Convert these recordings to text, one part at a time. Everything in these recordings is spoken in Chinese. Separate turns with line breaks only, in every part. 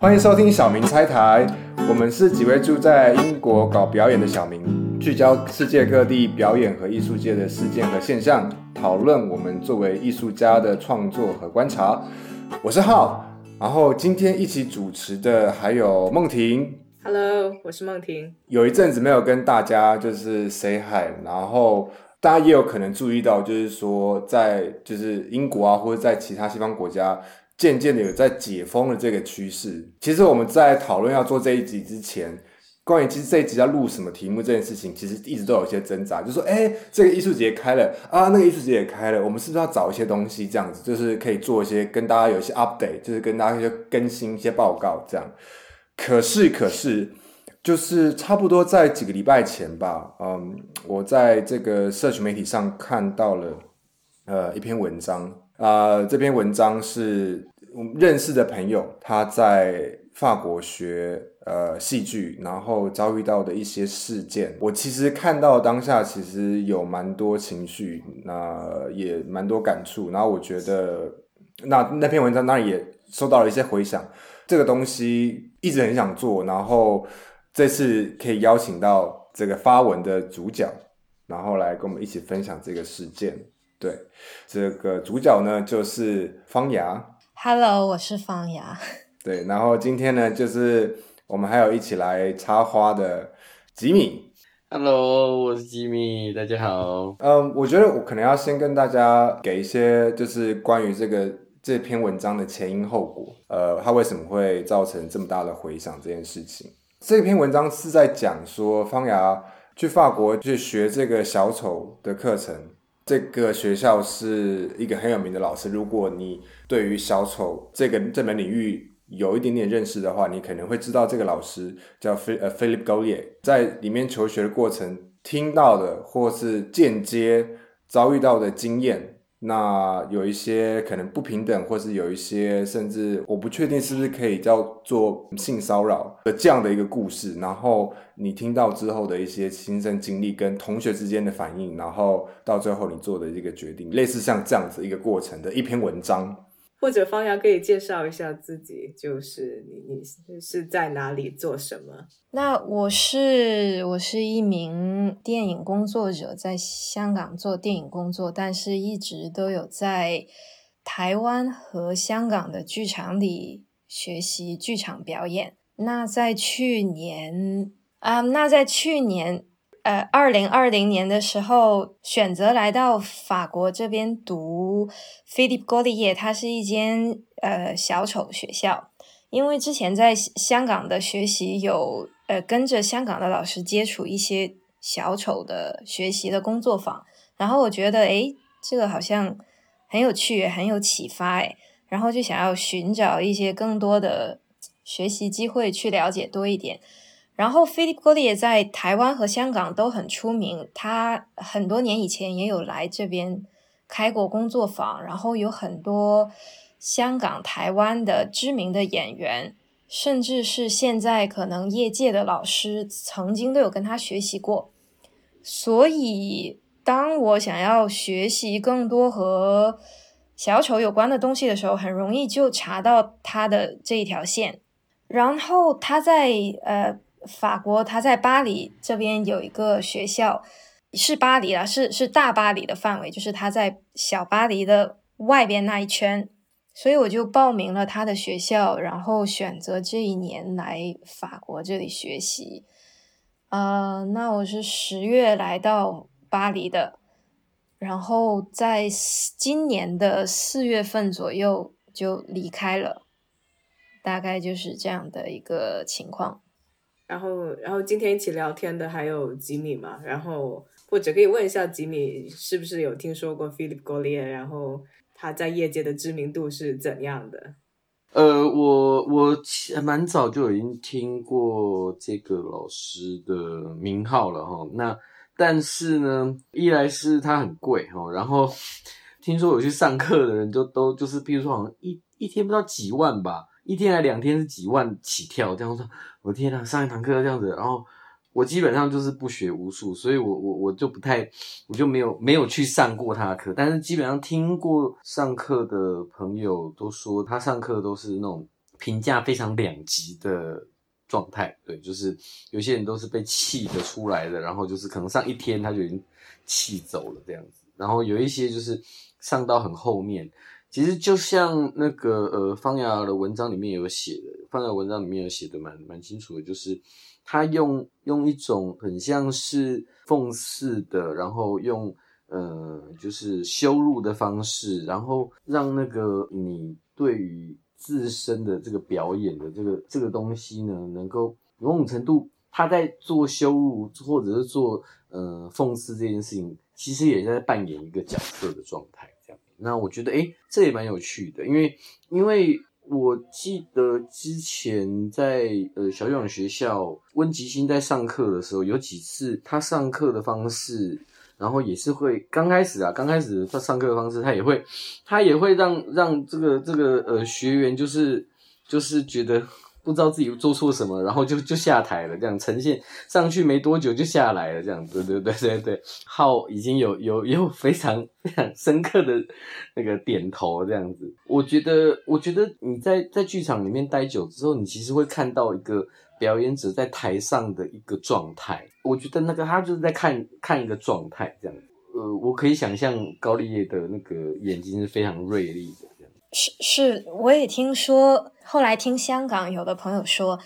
欢迎收听小明拆台，我们是几位住在英国搞表演的小明，聚焦世界各地表演和艺术界的事件和现象，讨论我们作为艺术家的创作和观察。我是浩，然后今天一起主持的还有梦婷。
Hello，我是梦婷。
有一阵子没有跟大家就是 say hi，然后大家也有可能注意到，就是说在就是英国啊，或者在其他西方国家，渐渐的有在解封的这个趋势。其实我们在讨论要做这一集之前，关于其实这一集要录什么题目这件事情，其实一直都有一些挣扎，就说哎，这个艺术节开了啊，那个艺术节也开了，我们是不是要找一些东西这样子，就是可以做一些跟大家有一些 update，就是跟大家一些更新一些报告这样。可是，可是，就是差不多在几个礼拜前吧，嗯，我在这个社群媒体上看到了呃一篇文章，啊、这篇文章是我们认识的朋友他在法国学呃戏剧，然后遭遇到的一些事件。我其实看到当下其实有蛮多情绪，那也蛮多感触，然后我觉得那那篇文章当然也收到了一些回响。这个东西一直很想做，然后这次可以邀请到这个发文的主角，然后来跟我们一起分享这个事件。对，这个主角呢就是方牙
，Hello，我是方牙。
对，然后今天呢就是我们还有一起来插花的吉米。
Hello，我是吉米，大家好。
嗯，我觉得我可能要先跟大家给一些就是关于这个这篇文章的前因后果，呃，它为什么会造成这么大的回响这件事情。这篇文章是在讲说方牙去法国去学这个小丑的课程，这个学校是一个很有名的老师。如果你对于小丑这个这门领域有一点点认识的话，你可能会知道这个老师叫菲呃 Philip Gaulier，在里面求学的过程听到的或是间接遭遇到的经验。那有一些可能不平等，或是有一些甚至我不确定是不是可以叫做性骚扰的这样的一个故事，然后你听到之后的一些亲身经历跟同学之间的反应，然后到最后你做的一个决定，类似像这样子一个过程的一篇文章。
或者方瑶可以介绍一下自己，就是你你是在哪里做什么？
那我是我是一名电影工作者，在香港做电影工作，但是一直都有在台湾和香港的剧场里学习剧场表演。那在去年啊、那在去年呃二零二零年的时候，选择来到法国这边读 Philippe Gaulier，它是一间呃小丑学校。因为之前在香港的学习有呃跟着香港的老师接触一些小丑的学习的工作坊，然后我觉得诶这个好像很有趣，很有启发诶，然后就想要寻找一些更多的学习机会去了解多一点。然后 Philip Gaulier 在台湾和香港都很出名，他很多年以前也有来这边开过工作坊，然后有很多香港、台湾的知名的演员，甚至是现在可能业界的老师，曾经都有跟他学习过。所以，当我想要学习更多和小丑有关的东西的时候，很容易就查到他的这一条线。然后他在呃法国，他在巴黎这边有一个学校，是巴黎啦，是是大巴黎的范围，就是他在小巴黎的外边那一圈。所以我就报名了他的学校，然后选择这一年来法国这里学习。呃，那我是十月来到巴黎的，然后在今年的四月份左右就离开了，大概就是这样的一个情况。
然后然后今天一起聊天的还有吉米嘛，然后或者可以问一下吉米是不是有听说过 Philip Golia？然后他在业界的知名度是怎样的？
呃，我我蛮早就已经听过这个老师的名号了哈。那但是呢，一来是他很贵哈，然后听说有去上课的人就都就是，比如说好像一一天不知道几万吧，一天还两天是几万起跳这样说。我天呐，上一堂课这样子，然后我基本上就是不学无术，所以我我我就不太，我就没有没有去上过他的课，但是基本上听过上课的朋友都说，他上课都是那种评价非常两极的状态，对，就是有些人都是被气的出来的，然后就是可能上一天他就已经气走了这样子，然后有一些就是上到很后面。其实就像那个呃方雅的文章里面有写的，方雅文章里面有写的蛮蛮清楚的，就是他用用一种很像是讽刺的，然后用呃就是羞辱的方式，然后让那个你对于自身的这个表演的这个这个东西呢，能够某种程度他在做羞辱或者是做呃讽刺这件事情，其实也在扮演一个角色的状态。那我觉得，哎，这也蛮有趣的，因为，因为我记得之前在呃小勇学校，温吉星在上课的时候，有几次他上课的方式，然后也是会刚开始啊，刚开始他上课的方式，他也会，他也会让让这个这个呃学员就是就是觉得。不知道自己做错什么，然后就就下台了，这样呈现上去没多久就下来了，这样对对对对对，号已经有有有非常非常深刻的那个点头，这样子。我觉得，我觉得你在在剧场里面待久之后，你其实会看到一个表演者在台上的一个状态。我觉得那个他就是在看看一个状态，这样。呃，我可以想象高丽叶的那个眼睛是非常锐利的。
是是，我也听说，后来听香港有的朋友说，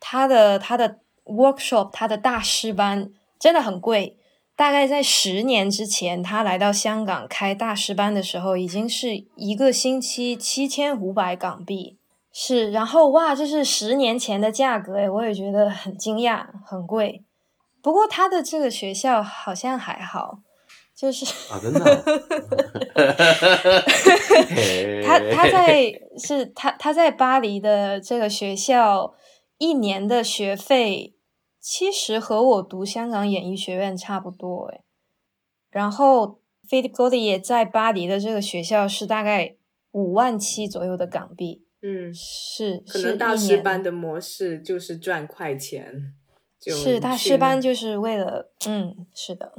他的他的 workshop，他的大师班真的很贵。大概在十年之前，他来到香港开大师班的时候，已经是一个星期七千五百港币。是，然后哇，这是十年前的价格诶，我也觉得很惊讶，很贵。不过他的这个学校好像还好。就是
啊，真的，
他他在是他他在巴黎的这个学校一年的学费，其实和我读香港演艺学院差不多诶。然后 Philip g o d i 也在巴黎的这个学校是大概五万七左右的港币。
嗯，
是
可能大师班的模式就是赚快钱，
是大师班就是为了嗯，是的。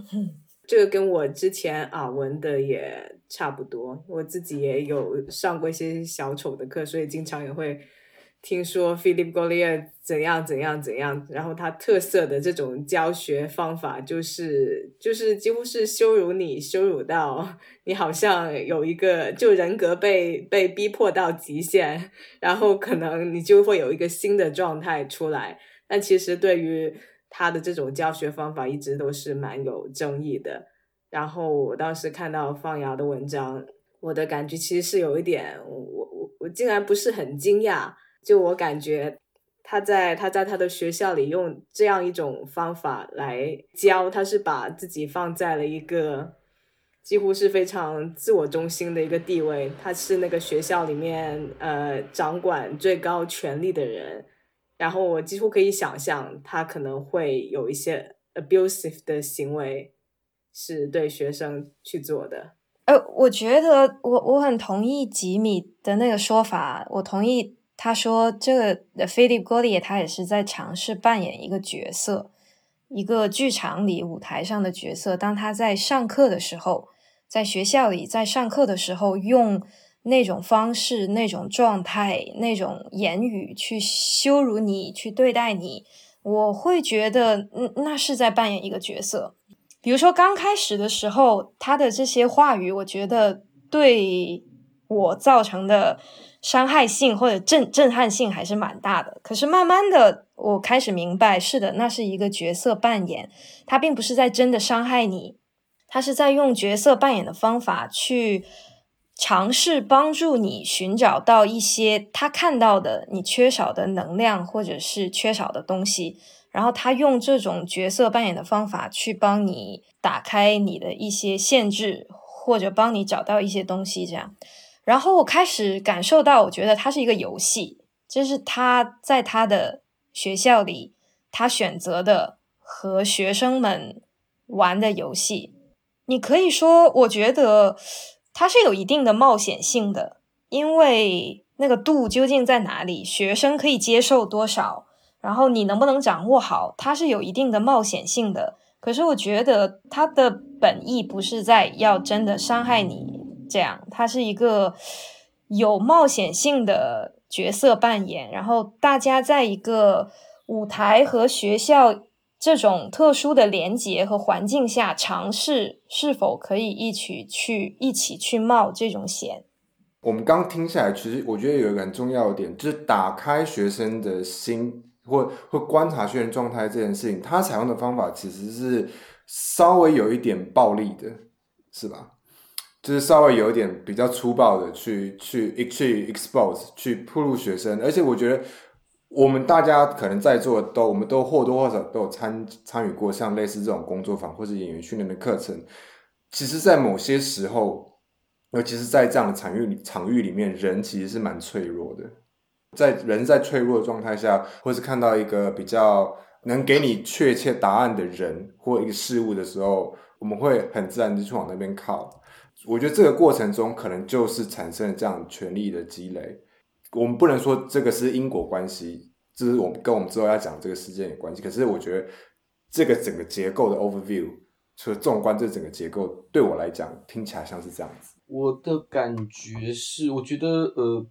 这个跟我之前耳闻的也差不多，我自己也有上过一些小丑的课，所以经常也会听说 Philip Golia 怎样怎样怎样。然后他特色的这种教学方法，就是就是几乎是羞辱你，羞辱到你好像有一个就人格被被逼迫到极限，然后可能你就会有一个新的状态出来。但其实对于他的这种教学方法一直都是蛮有争议的。然后我当时看到放瑶的文章，我的感觉其实是有一点，我我我竟然不是很惊讶。就我感觉他在他在他的学校里用这样一种方法来教，他是把自己放在了一个几乎是非常自我中心的一个地位。他是那个学校里面呃掌管最高权力的人。然后我几乎可以想象，他可能会有一些 abusive 的行为，是对学生去做的。
呃，我觉得我我很同意吉米的那个说法，我同意他说这个 Philip g o l i e 他也是在尝试扮演一个角色，一个剧场里舞台上的角色。当他在上课的时候，在学校里在上课的时候用。那种方式、那种状态、那种言语去羞辱你、去对待你，我会觉得，那是在扮演一个角色。比如说刚开始的时候，他的这些话语，我觉得对我造成的伤害性或者震震撼性还是蛮大的。可是慢慢的，我开始明白，是的，那是一个角色扮演，他并不是在真的伤害你，他是在用角色扮演的方法去。尝试帮助你寻找到一些他看到的你缺少的能量，或者是缺少的东西，然后他用这种角色扮演的方法去帮你打开你的一些限制，或者帮你找到一些东西。这样，然后我开始感受到，我觉得它是一个游戏，这是他在他的学校里他选择的和学生们玩的游戏。你可以说，我觉得。它是有一定的冒险性的，因为那个度究竟在哪里？学生可以接受多少？然后你能不能掌握好，它是有一定的冒险性的。可是我觉得它的本意不是在要真的伤害你，这样，它是一个有冒险性的角色扮演，然后大家在一个舞台和学校这种特殊的连结和环境下，尝试是否可以一起去一起去冒这种险。
我们刚听下来，其实我觉得有一个很重要的点，就是打开学生的心。或或观察学员状态这件事情，他采用的方法其实是稍微有一点暴力的，是吧？就是稍微有一点比较粗暴的去去去 expose 去铺露学生，而且我觉得我们大家可能在座都我们都或多或少都有参参与过像类似这种工作坊或者演员训练的课程。其实，在某些时候，尤其是在这样的场域场域里面，人其实是蛮脆弱的。在人在脆弱的状态下，或是看到一个比较能给你确切答案的人或一个事物的时候，我们会很自然的去往那边靠。我觉得这个过程中可能就是产生了这样权力的积累。我们不能说这个是因果关系，这是我们跟我们之后要讲这个事件有关系。可是我觉得这个整个结构的 overview，除了纵观这整个结构，对我来讲听起来像是这样子。
我的感觉是，我觉得呃。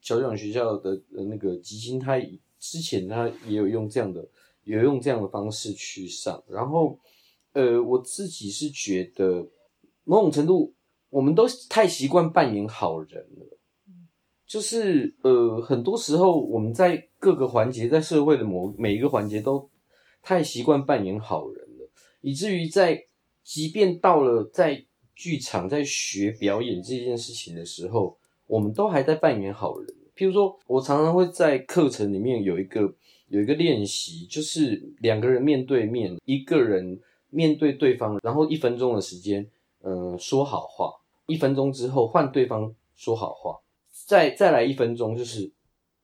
小讲学校的那个基金，他之前他也有用这样的，有用这样的方式去上。然后，呃，我自己是觉得，某种程度，我们都太习惯扮演好人了。就是呃，很多时候我们在各个环节，在社会的某每一个环节，都太习惯扮演好人了，以至于在即便到了在剧场在学表演这件事情的时候。我们都还在扮演好人，譬如说，我常常会在课程里面有一个有一个练习，就是两个人面对面，一个人面对对方，然后一分钟的时间，嗯，说好话，一分钟之后换对方说好话，再再来一分钟就是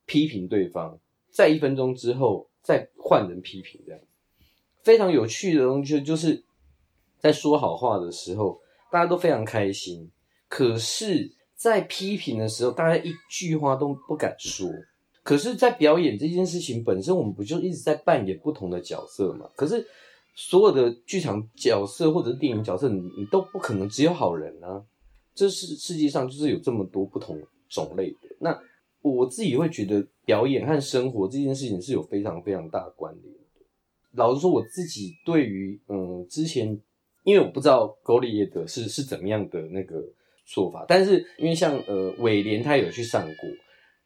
批评对方，再一分钟之后再换人批评，这样非常有趣的东西，就是在说好话的时候，大家都非常开心，可是。在批评的时候，大家一句话都不敢说。可是，在表演这件事情本身，我们不就一直在扮演不同的角色吗？可是，所有的剧场角色或者是电影角色，你你都不可能只有好人啊。这是世界上就是有这么多不同种类的。那我自己会觉得，表演和生活这件事情是有非常非常大的关联的。老实说，我自己对于嗯之前，因为我不知道高丽叶的是是怎么样的那个。做法，但是因为像呃伟廉他有去上过，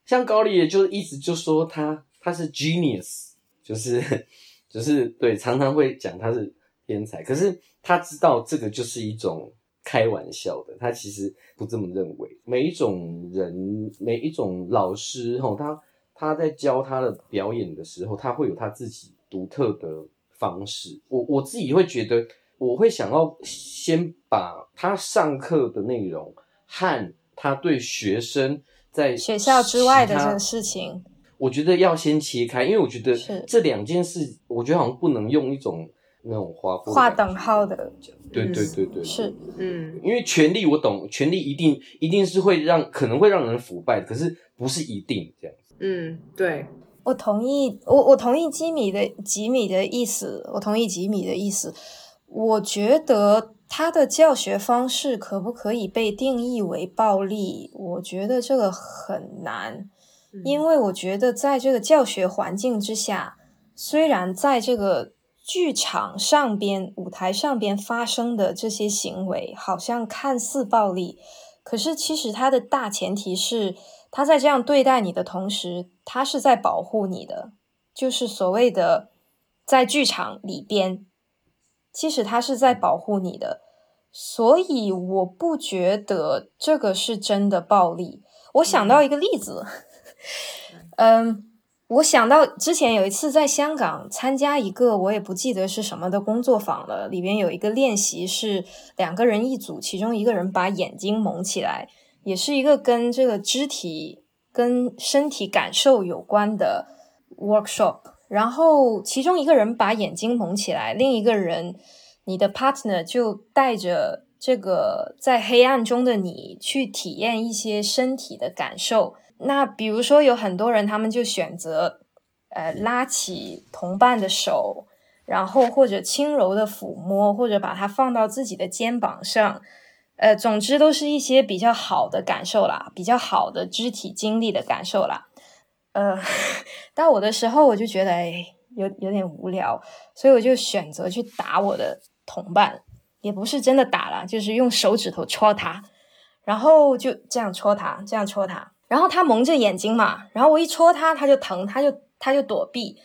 像高丽也就一直就说他他是 genius，就是就是对，常常会讲他是天才，可是他知道这个就是一种开玩笑的，他其实不这么认为。每一种人，每一种老师吼，他他在教他的表演的时候，他会有他自己独特的方式。我我自己会觉得。我会想要先把他上课的内容和他对学生在
学校之外的这个事情，
我觉得要先切开，因为我觉得这两件事，我觉得好像不能用一种那种划
划等号的
对对对对，
是
嗯，
因为权力我懂，权力一定一定是会让可能会让人腐败，可是不是一定这样子。
嗯，对，
我同意，我我同意吉米的吉米的意思，我同意吉米的意思。我觉得他的教学方式可不可以被定义为暴力？我觉得这个很难，因为我觉得在这个教学环境之下，虽然在这个剧场上边、舞台上边发生的这些行为好像看似暴力，可是其实它的大前提是，他在这样对待你的同时，他是在保护你的，就是所谓的在剧场里边。其实他是在保护你的，所以我不觉得这个是真的暴力。我想到一个例子，嗯，我想到之前有一次在香港参加一个我也不记得是什么的工作坊了，里边有一个练习是两个人一组，其中一个人把眼睛蒙起来，也是一个跟这个肢体跟身体感受有关的 workshop。然后，其中一个人把眼睛蒙起来，另一个人，你的 partner 就带着这个在黑暗中的你去体验一些身体的感受。那比如说，有很多人他们就选择呃拉起同伴的手，然后或者轻柔的抚摸，或者把它放到自己的肩膀上，呃，总之都是一些比较好的感受啦，比较好的肢体经历的感受啦。呃，到我的时候，我就觉得哎，有有点无聊，所以我就选择去打我的同伴，也不是真的打了，就是用手指头戳他，然后就这样戳他，这样戳他，然后他蒙着眼睛嘛，然后我一戳他，他就疼，他就他就躲避，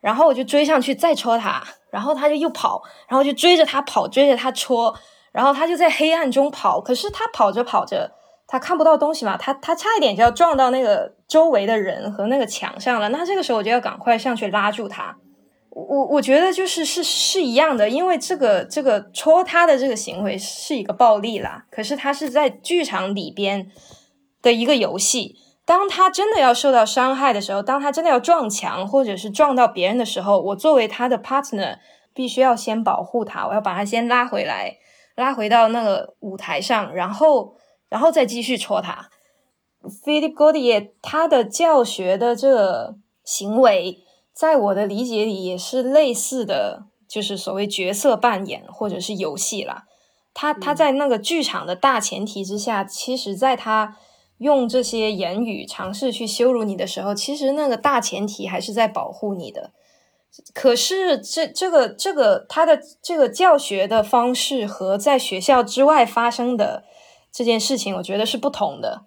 然后我就追上去再戳他，然后他就又跑，然后就追着他跑，追着他戳，然后他就在黑暗中跑，可是他跑着跑着。他看不到东西嘛，他他差一点就要撞到那个周围的人和那个墙上了。那这个时候我就要赶快上去拉住他。我我觉得就是是是一样的，因为这个这个戳他的这个行为是一个暴力啦。可是他是在剧场里边的一个游戏。当他真的要受到伤害的时候，当他真的要撞墙或者是撞到别人的时候，我作为他的 partner 必须要先保护他，我要把他先拉回来，拉回到那个舞台上，然后。然后再继续戳他。Philip g o d i e 他的教学的这个行为，在我的理解里也是类似的，就是所谓角色扮演或者是游戏啦。他他在那个剧场的大前提之下，其实在他用这些言语尝试去羞辱你的时候，其实那个大前提还是在保护你的。可是这这个这个他的这个教学的方式和在学校之外发生的。这件事情我觉得是不同的，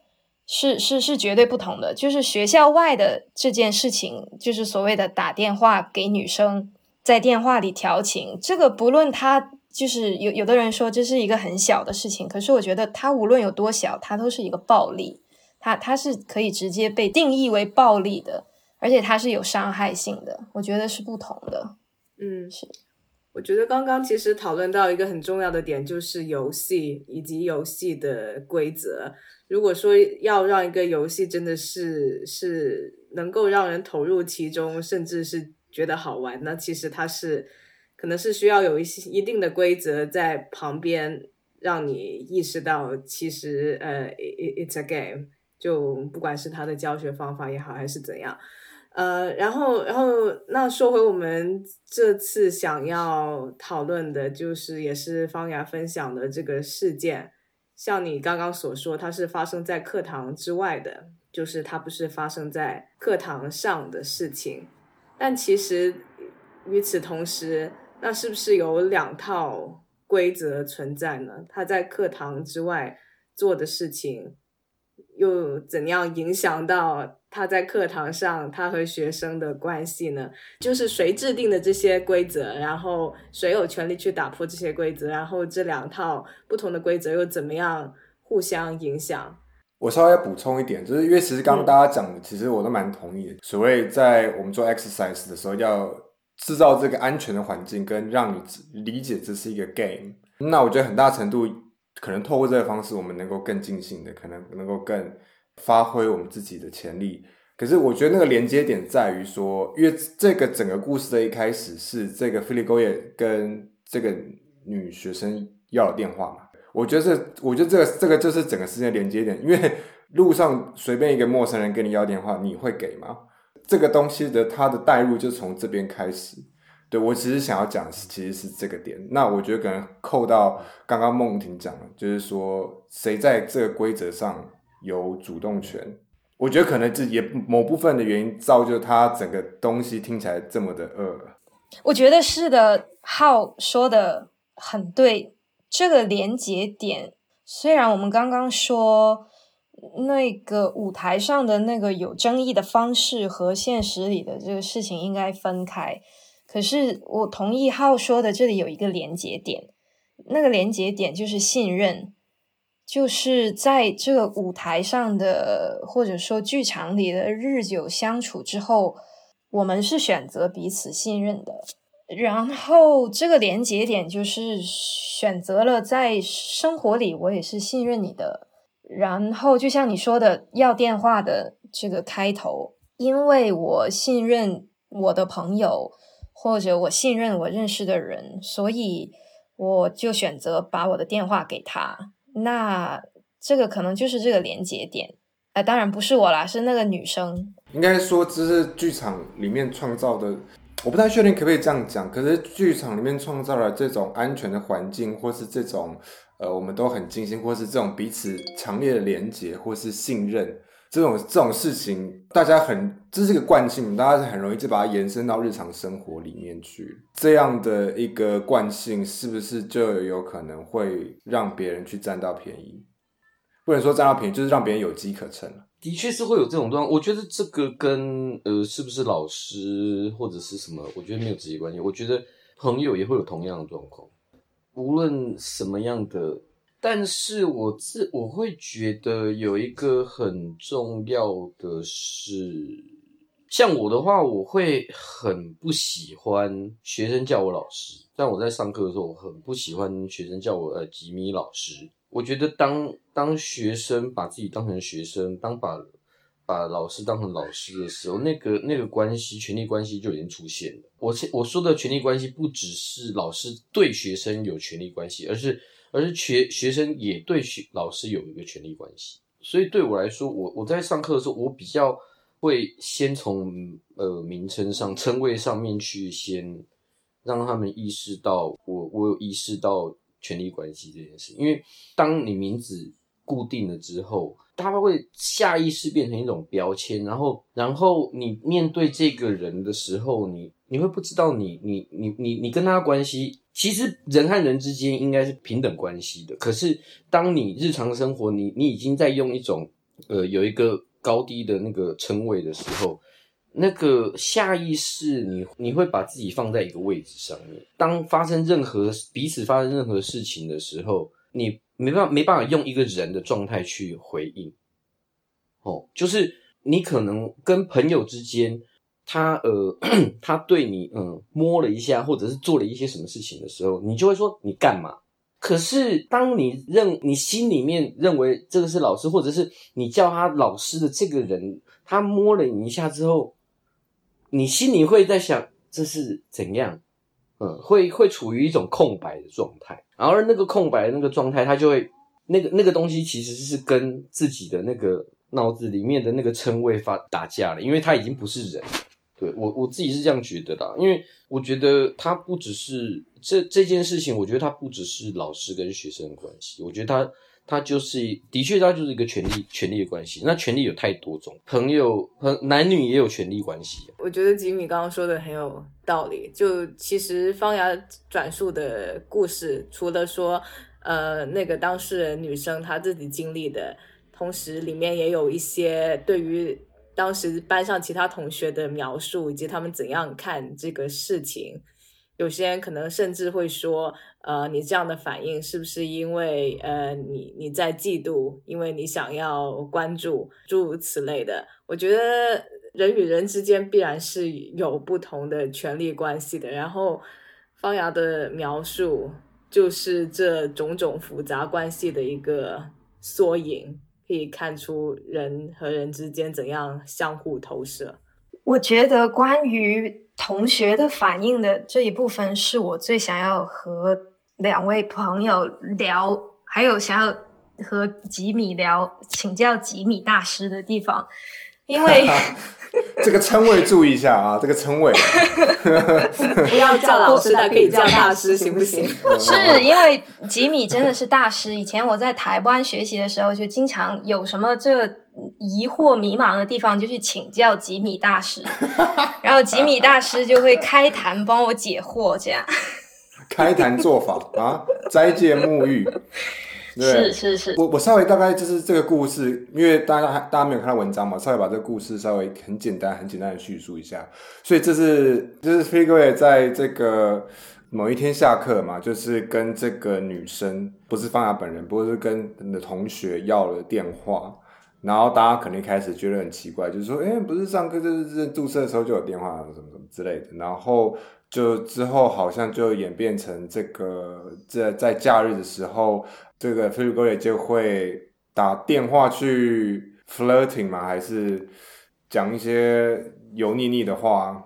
是是是绝对不同的。就是学校外的这件事情，就是所谓的打电话给女生，在电话里调情，这个不论他就是有有的人说这是一个很小的事情，可是我觉得他无论有多小，它都是一个暴力，它它是可以直接被定义为暴力的，而且它是有伤害性的，我觉得是不同的。
嗯，
是。
我觉得刚刚其实讨论到一个很重要的点，就是游戏以及游戏的规则。如果说要让一个游戏真的是是能够让人投入其中，甚至是觉得好玩，那其实它是可能是需要有一些一定的规则在旁边，让你意识到其实呃，it's a game，就不管是他的教学方法也好，还是怎样。呃，然后，然后，那说回我们这次想要讨论的，就是也是方雅分享的这个事件，像你刚刚所说，它是发生在课堂之外的，就是它不是发生在课堂上的事情。但其实与此同时，那是不是有两套规则存在呢？他在课堂之外做的事情，又怎样影响到？他在课堂上，他和学生的关系呢？就是谁制定的这些规则，然后谁有权利去打破这些规则，然后这两套不同的规则又怎么样互相影响？
我稍微要补充一点，就是因为其实刚刚大家讲的，其实我都蛮同意的。所谓在我们做 exercise 的时候，要制造这个安全的环境，跟让你理解这是一个 game。那我觉得很大程度可能透过这个方式，我们能够更尽兴的，可能能够更。发挥我们自己的潜力，可是我觉得那个连接点在于说，因为这个整个故事的一开始是这个菲利勾耶跟这个女学生要了电话嘛，我觉得这，我觉得这个这个就是整个事件连接点，因为路上随便一个陌生人跟你要电话，你会给吗？这个东西的它的代入就从这边开始。对我其实想要讲，其实是这个点。那我觉得可能扣到刚刚梦婷讲的，就是说谁在这个规则上。有主动权，我觉得可能这也某部分的原因造就他整个东西听起来这么的恶。
我觉得是的，浩说的很对。这个连接点，虽然我们刚刚说那个舞台上的那个有争议的方式和现实里的这个事情应该分开，可是我同意浩说的，这里有一个连接点，那个连接点就是信任。就是在这个舞台上的，或者说剧场里的日久相处之后，我们是选择彼此信任的。然后这个连接点就是选择了在生活里，我也是信任你的。然后就像你说的，要电话的这个开头，因为我信任我的朋友，或者我信任我认识的人，所以我就选择把我的电话给他。那这个可能就是这个连接点，哎，当然不是我啦，是那个女生。
应该说这是剧场里面创造的，我不太确定可不可以这样讲。可是剧场里面创造了这种安全的环境，或是这种呃，我们都很精心，或是这种彼此强烈的连接，或是信任。这种这种事情，大家很这是一个惯性，大家很容易就把它延伸到日常生活里面去。这样的一个惯性，是不是就有可能会让别人去占到便宜？不能说占到便宜，就是让别人有机可乘。
的确是会有这种状况。我觉得这个跟呃是不是老师或者是什么，我觉得没有直接关系。我觉得朋友也会有同样的状况，无论什么样的。但是我自我会觉得有一个很重要的是，像我的话，我会很不喜欢学生叫我老师。但我在上课的时候，我很不喜欢学生叫我呃吉米老师。我觉得当当学生把自己当成学生，当把把老师当成老师的时候，那个那个关系，权力关系就已经出现了。我我说的权力关系，不只是老师对学生有权力关系，而是。而是学学生也对学老师有一个权利关系，所以对我来说，我我在上课的时候，我比较会先从呃名称上称谓上面去先让他们意识到我我有意识到权利关系这件事，因为当你名字固定了之后，他们会下意识变成一种标签，然后然后你面对这个人的时候，你你会不知道你你你你你跟他关系。其实人和人之间应该是平等关系的，可是当你日常生活，你你已经在用一种呃有一个高低的那个称谓的时候，那个下意识你你会把自己放在一个位置上面。当发生任何彼此发生任何事情的时候，你没办法没办法用一个人的状态去回应。哦，就是你可能跟朋友之间。他呃，他对你嗯摸了一下，或者是做了一些什么事情的时候，你就会说你干嘛？可是当你认你心里面认为这个是老师，或者是你叫他老师的这个人，他摸了你一下之后，你心里会在想这是怎样？嗯，会会处于一种空白的状态，然后那个空白的那个状态，他就会那个那个东西其实是跟自己的那个脑子里面的那个称谓发打架了，因为他已经不是人。对我我自己是这样觉得的，因为我觉得他不只是这这件事情，我觉得他不只是老师跟学生的关系，我觉得他他就是的确他就是一个权利权利的关系。那权利有太多种，朋友和男女也有权利关系。
我觉得吉米刚刚说的很有道理。就其实方牙转述的故事，除了说呃那个当事人女生她自己经历的，同时里面也有一些对于。当时班上其他同学的描述以及他们怎样看这个事情，有些人可能甚至会说：“呃，你这样的反应是不是因为呃你你在嫉妒，因为你想要关注，诸如此类的。”我觉得人与人之间必然是有不同的权利关系的。然后方瑶的描述就是这种种复杂关系的一个缩影。可以看出人和人之间怎样相互投射。
我觉得关于同学的反应的这一部分，是我最想要和两位朋友聊，还有想要和吉米聊，请教吉米大师的地方，因为。
这个称谓注意一下啊，这个称谓
不要叫老师，的可以叫大师，行不行？
是因为吉米真的是大师。以前我在台湾学习的时候，就经常有什么这疑惑、迷茫的地方，就去请教吉米大师，然后吉米大师就会开坛帮我解惑，这样。
开坛做法啊，斋戒沐浴。
是是是，
我我稍微大概就是这个故事，因为大家大家没有看到文章嘛，稍微把这个故事稍微很简单很简单的叙述一下。所以这是就是飞哥也在这个某一天下课嘛，就是跟这个女生不是方雅本人，不过是跟你的同学要了电话，然后大家可能开始觉得很奇怪，就是说，哎，不是上课就是注册的时候就有电话什么什么之类的，然后就之后好像就演变成这个在在假日的时候。这个菲律宾也就会打电话去 flirting 嘛？还是讲一些油腻腻的话？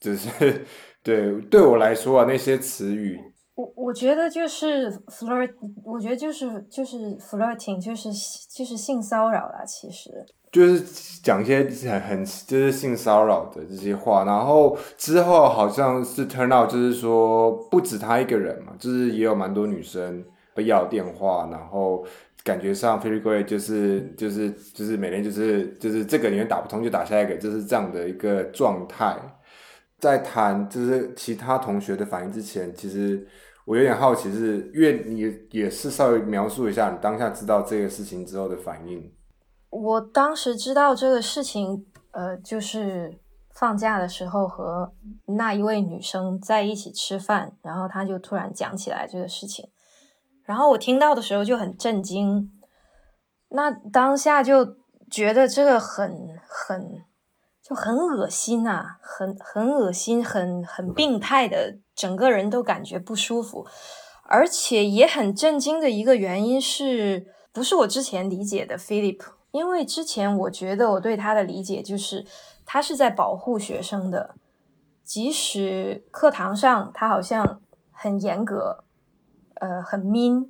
只是对对我来说啊，那些词语，
我我觉得就是 flirt，我觉得就是就是 flirting，就是就是性骚扰啦。其实
就是讲一些很很就是性骚扰的这些话，然后之后好像是 turn out 就是说不止他一个人嘛，就是也有蛮多女生被要电话，然后感觉上 f e l i p 就是就是就是每天就是就是这个里面打不通就打下一个，就是这样的一个状态。在谈就是其他同学的反应之前，其实我有点好奇，是因为你也是稍微描述一下你当下知道这个事情之后的反应。
我当时知道这个事情，呃，就是放假的时候和那一位女生在一起吃饭，然后她就突然讲起来这个事情，然后我听到的时候就很震惊，那当下就觉得这个很很就很恶心啊，很很恶心，很很病态的，整个人都感觉不舒服，而且也很震惊的一个原因是不是我之前理解的 Philip。因为之前我觉得我对他的理解就是，他是在保护学生的，即使课堂上他好像很严格，呃，很 mean，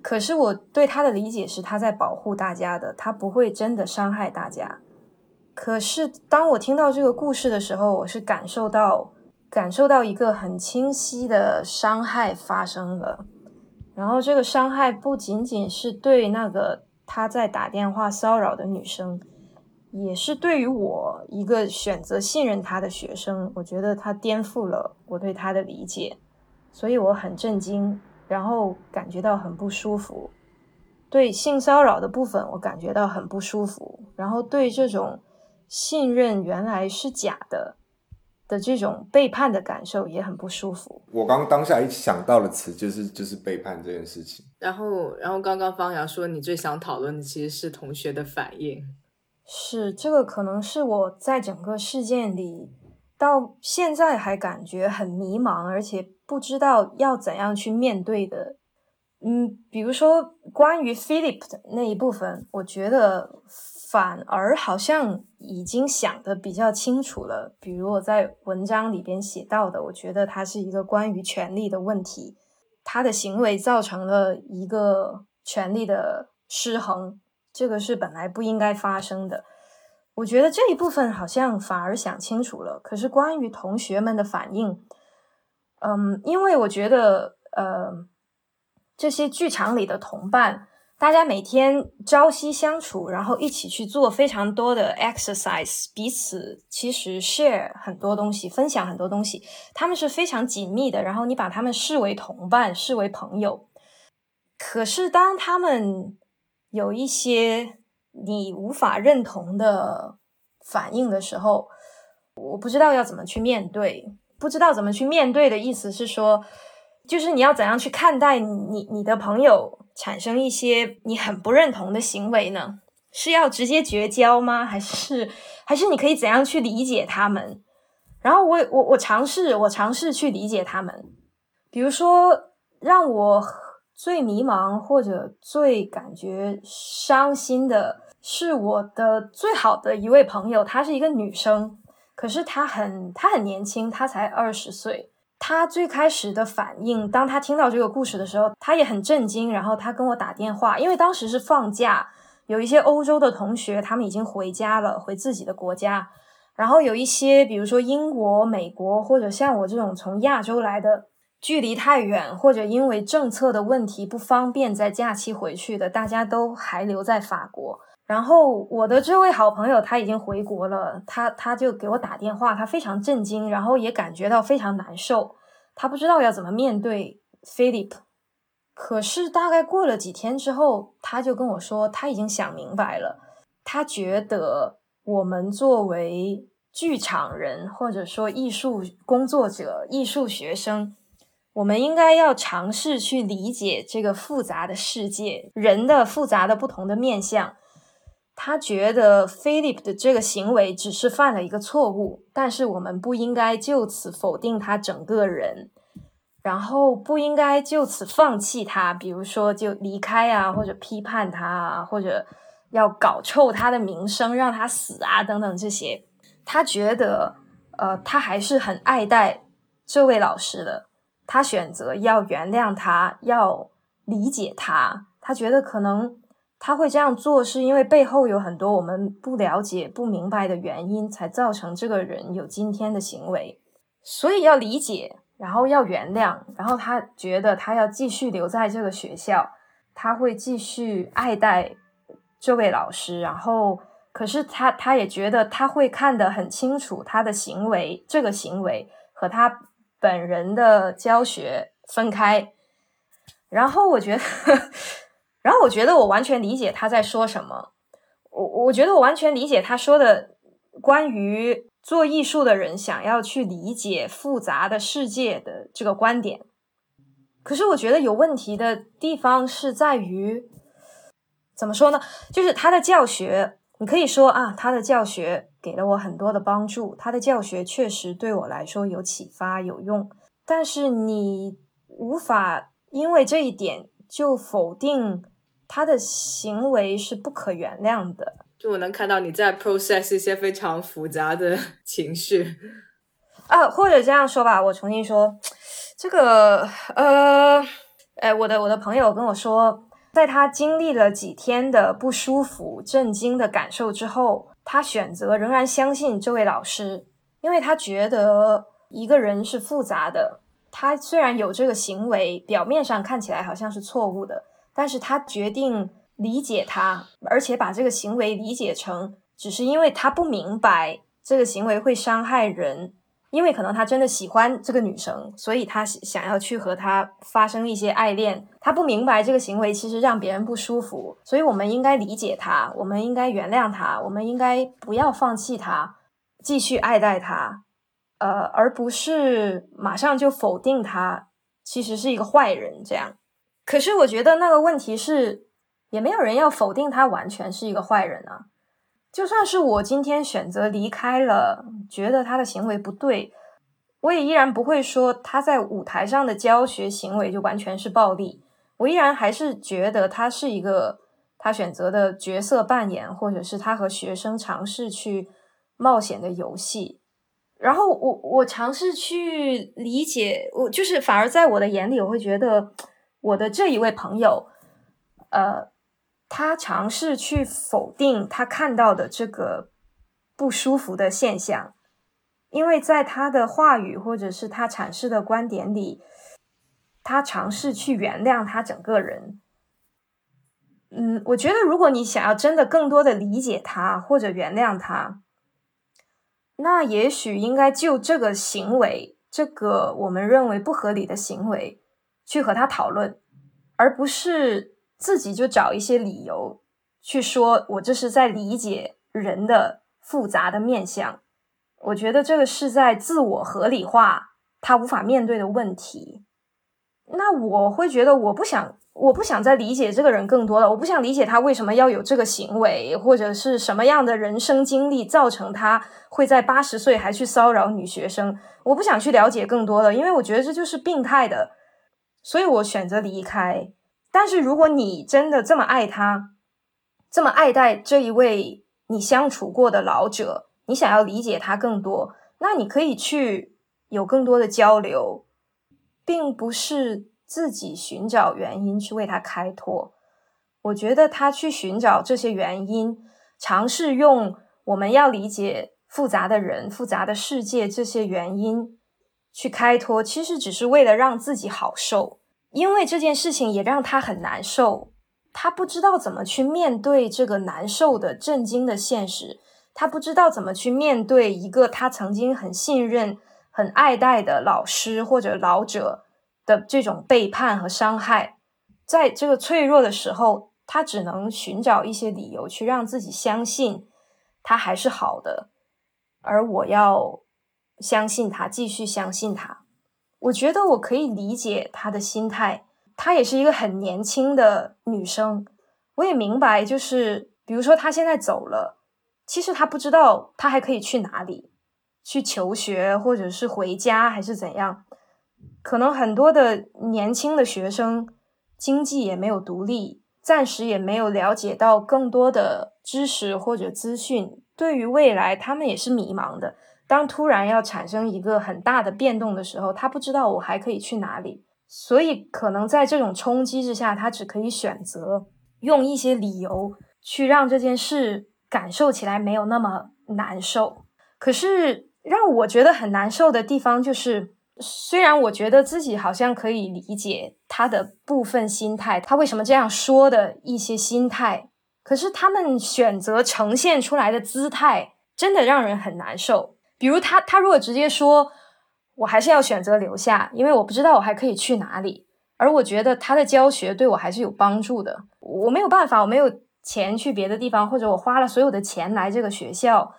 可是我对他的理解是他在保护大家的，他不会真的伤害大家。可是当我听到这个故事的时候，我是感受到感受到一个很清晰的伤害发生了，然后这个伤害不仅仅是对那个。他在打电话骚扰的女生，也是对于我一个选择信任他的学生，我觉得他颠覆了我对他的理解，所以我很震惊，然后感觉到很不舒服。对性骚扰的部分，我感觉到很不舒服，然后对这种信任原来是假的。的这种背叛的感受也很不舒服。
我刚当下一想到的词就是就是背叛这件事情。
然后，然后刚刚方洋说你最想讨论的其实是同学的反应。
是这个可能是我在整个事件里到现在还感觉很迷茫，而且不知道要怎样去面对的。嗯，比如说关于 Philip 的那一部分，我觉得。反而好像已经想的比较清楚了。比如我在文章里边写到的，我觉得它是一个关于权力的问题，他的行为造成了一个权力的失衡，这个是本来不应该发生的。我觉得这一部分好像反而想清楚了。可是关于同学们的反应，嗯，因为我觉得，呃，这些剧场里的同伴。大家每天朝夕相处，然后一起去做非常多的 exercise，彼此其实 share 很多东西，分享很多东西，他们是非常紧密的。然后你把他们视为同伴，视为朋友。可是当他们有一些你无法认同的反应的时候，我不知道要怎么去面对。不知道怎么去面对的意思是说，就是你要怎样去看待你你的朋友。产生一些你很不认同的行为呢？是要直接绝交吗？还是还是你可以怎样去理解他们？然后我我我尝试我尝试去理解他们。比如说，让我最迷茫或者最感觉伤心的是我的最好的一位朋友，她是一个女生，可是他很他很年轻，他才二十岁。他最开始的反应，当他听到这个故事的时候，他也很震惊。然后他跟我打电话，因为当时是放假，有一些欧洲的同学他们已经回家了，回自己的国家。然后有一些，比如说英国、美国，或者像我这种从亚洲来的，距离太远，或者因为政策的问题不方便在假期回去的，大家都还留在法国。然后我的这位好朋友他已经回国了，他他就给我打电话，他非常震惊，然后也感觉到非常难受，他不知道要怎么面对 Philip。可是大概过了几天之后，他就跟我说，他已经想明白了，他觉得我们作为剧场人或者说艺术工作者、艺术学生，我们应该要尝试去理解这个复杂的世界，人的复杂的不同的面相。他觉得 Philip 的这个行为只是犯了一个错误，但是我们不应该就此否定他整个人，然后不应该就此放弃他，比如说就离开啊，或者批判他啊，或者要搞臭他的名声，让他死啊等等这些。他觉得，呃，他还是很爱戴这位老师的，他选择要原谅他，要理解他。他觉得可能。他会这样做，是因为背后有很多我们不了解、不明白的原因，才造成这个人有今天的行为。所以要理解，然后要原谅，然后他觉得他要继续留在这个学校，他会继续爱戴这位老师。然后，可是他他也觉得他会看得很清楚，他的行为这个行为和他本人的教学分开。然后我觉得。然后我觉得我完全理解他在说什么，我我觉得我完全理解他说的关于做艺术的人想要去理解复杂的世界的这个观点。可是我觉得有问题的地方是在于，怎么说呢？就是他的教学，你可以说啊，他的教学给了我很多的帮助，他的教学确实对我来说有启发、有用。但是你无法因为这一点就否定。他的行为是不可原谅的，
就我能看到你在 process 一些非常复杂的情绪
啊，或者这样说吧，我重新说，这个呃，哎，我的我的朋友跟我说，在他经历了几天的不舒服、震惊的感受之后，他选择仍然相信这位老师，因为他觉得一个人是复杂的，他虽然有这个行为，表面上看起来好像是错误的。但是他决定理解他，而且把这个行为理解成只是因为他不明白这个行为会伤害人，因为可能他真的喜欢这个女生，所以他想要去和她发生一些爱恋。他不明白这个行为其实让别人不舒服，所以我们应该理解他，我们应该原谅他，我们应该不要放弃他，继续爱戴他，呃，而不是马上就否定他，其实是一个坏人这样。可是我觉得那个问题是，也没有人要否定他完全是一个坏人啊。就算是我今天选择离开了，觉得他的行为不对，我也依然不会说他在舞台上的教学行为就完全是暴力。我依然还是觉得他是一个他选择的角色扮演，或者是他和学生尝试去冒险的游戏。然后我我尝试去理解，我就是反而在我的眼里，我会觉得。我的这一位朋友，呃，他尝试去否定他看到的这个不舒服的现象，因为在他的话语或者是他阐释的观点里，他尝试去原谅他整个人。嗯，我觉得如果你想要真的更多的理解他或者原谅他，那也许应该就这个行为，这个我们认为不合理的行为。去和他讨论，而不是自己就找一些理由去说，我这是在理解人的复杂的面相。我觉得这个是在自我合理化他无法面对的问题。那我会觉得，我不想，我不想再理解这个人更多了。我不想理解他为什么要有这个行为，或者是什么样的人生经历造成他会在八十岁还去骚扰女学生。我不想去了解更多了，因为我觉得这就是病态的。所以我选择离开。但是如果你真的这么爱他，这么爱戴这一位你相处过的老者，你想要理解他更多，那你可以去有更多的交流，并不是自己寻找原因去为他开脱。我觉得他去寻找这些原因，尝试用我们要理解复杂的人、复杂的世界这些原因。去开脱，其实只是为了让自己好受，因为这件事情也让他很难受。他不知道怎么去面对这个难受的、震惊的现实，他不知道怎么去面对一个他曾经很信任、很爱戴的老师或者老者的这种背叛和伤害。在这个脆弱的时候，他只能寻找一些理由去让自己相信他还是好的，而我要。相信他，继续相信他。我觉得我可以理解他的心态。她也是一个很年轻的女生，我也明白，就是比如说她现在走了，其实她不知道她还可以去哪里，去求学，或者是回家，还是怎样。可能很多的年轻的学生经济也没有独立，暂时也没有了解到更多的知识或者资讯，对于未来他们也是迷茫的。当突然要产生一个很大的变动的时候，他不知道我还可以去哪里，所以可能在这种冲击之下，他只可以选择用一些理由去让这件事感受起来没有那么难受。可是让我觉得很难受的地方就是，虽然我觉得自己好像可以理解他的部分心态，他为什么这样说的一些心态，可是他们选择呈现出来的姿态真的让人很难受。比如他，他如果直接说。我还是要选择留下，因为我不知道我还可以去哪里。而我觉得他的教学对我还是有帮助的。我没有办法，我没有钱去别的地方，或者我花了所有的钱来这个学校，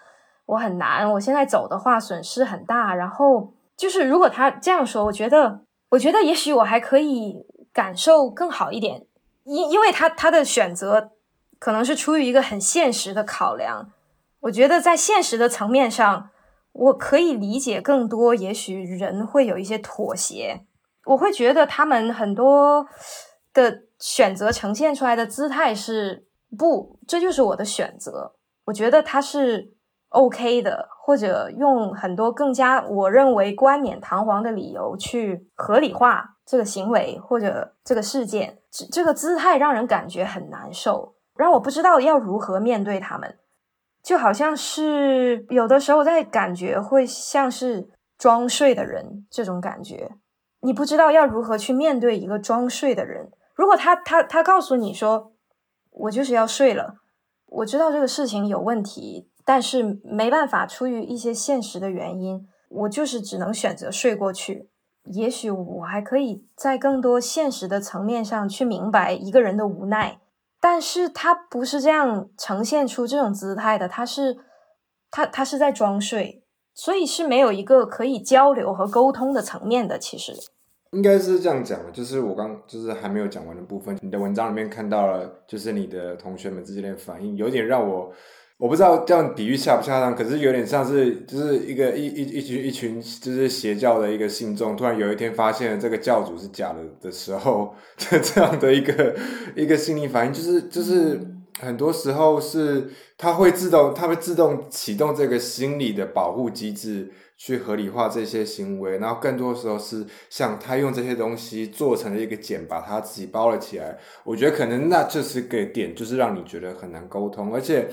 我很难。我现在走的话，损失很大。然后就是，如果他这样说，我觉得，我觉得也许我还可以感受更好一点。因因为他他的选择可能是出于一个很现实的考量。我觉得在现实的层面上。我可以理解更多，也许人会有一些妥协。我会觉得他们很多的选择呈现出来的姿态是不，这就是我的选择。我觉得他是 OK 的，或者用很多更加我认为冠冕堂皇的理由去合理化这个行为或者这个事件。这这个姿态让人感觉很难受，让我不知道要如何面对他们。就好像是有的时候在感觉会像是装睡的人这种感觉，你不知道要如何去面对一个装睡的人。如果他他他告诉你说我就是要睡了，我知道这个事情有问题，但是没办法，出于一些现实的原因，我就是只能选择睡过去。也许我还可以在更多现实的层面上去明白一个人的无奈。但是他不是这样呈现出这种姿态的，他是他他是在装睡，所以是没有一个可以交流和沟通的层面的。其实
应该是这样讲的，就是我刚就是还没有讲完的部分，你的文章里面看到了，就是你的同学们之间的反应，有点让我。我不知道这样比喻恰不恰当，可是有点像是就是一个一一一群一群就是邪教的一个信众，突然有一天发现这个教主是假的的时候，这 这样的一个一个心理反应，就是就是很多时候是他会自动他会自动启动这个心理的保护机制，去合理化这些行为，然后更多时候是像他用这些东西做成了一个茧，把他自己包了起来。我觉得可能那就是个点，就是让你觉得很难沟通，而且。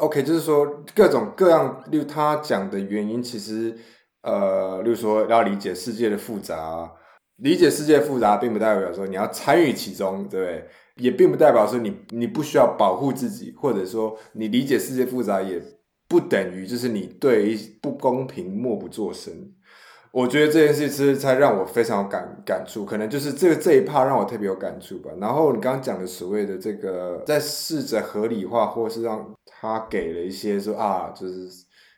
OK，就是说各种各样，例如他讲的原因，其实呃，例如说要理解世界的复杂，理解世界复杂，并不代表说你要参与其中，对不对？也并不代表说你你不需要保护自己，或者说你理解世界复杂，也不等于就是你对不公平默不作声。我觉得这件事其实才让我非常有感感触，可能就是这个这一趴让我特别有感触吧。然后你刚刚讲的所谓的这个，在试着合理化，或是让他给了一些说啊，就是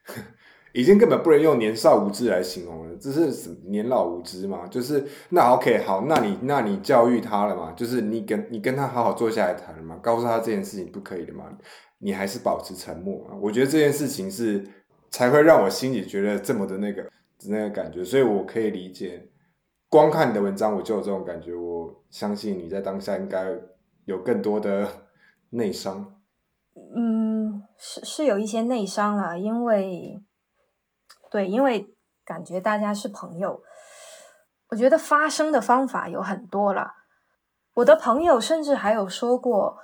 已经根本不能用年少无知来形容了，这是年老无知嘛？就是那 OK 好，那你那你教育他了嘛？就是你跟你跟他好好坐下来谈了嘛？告诉他这件事情不可以的嘛？你还是保持沉默嘛？我觉得这件事情是才会让我心里觉得这么的那个。那个感觉，所以我可以理解。光看你的文章，我就有这种感觉。我相信你在当下应该有更多的内伤。
嗯，是是有一些内伤了，因为对，因为感觉大家是朋友。我觉得发声的方法有很多了。我的朋友甚至还有说过，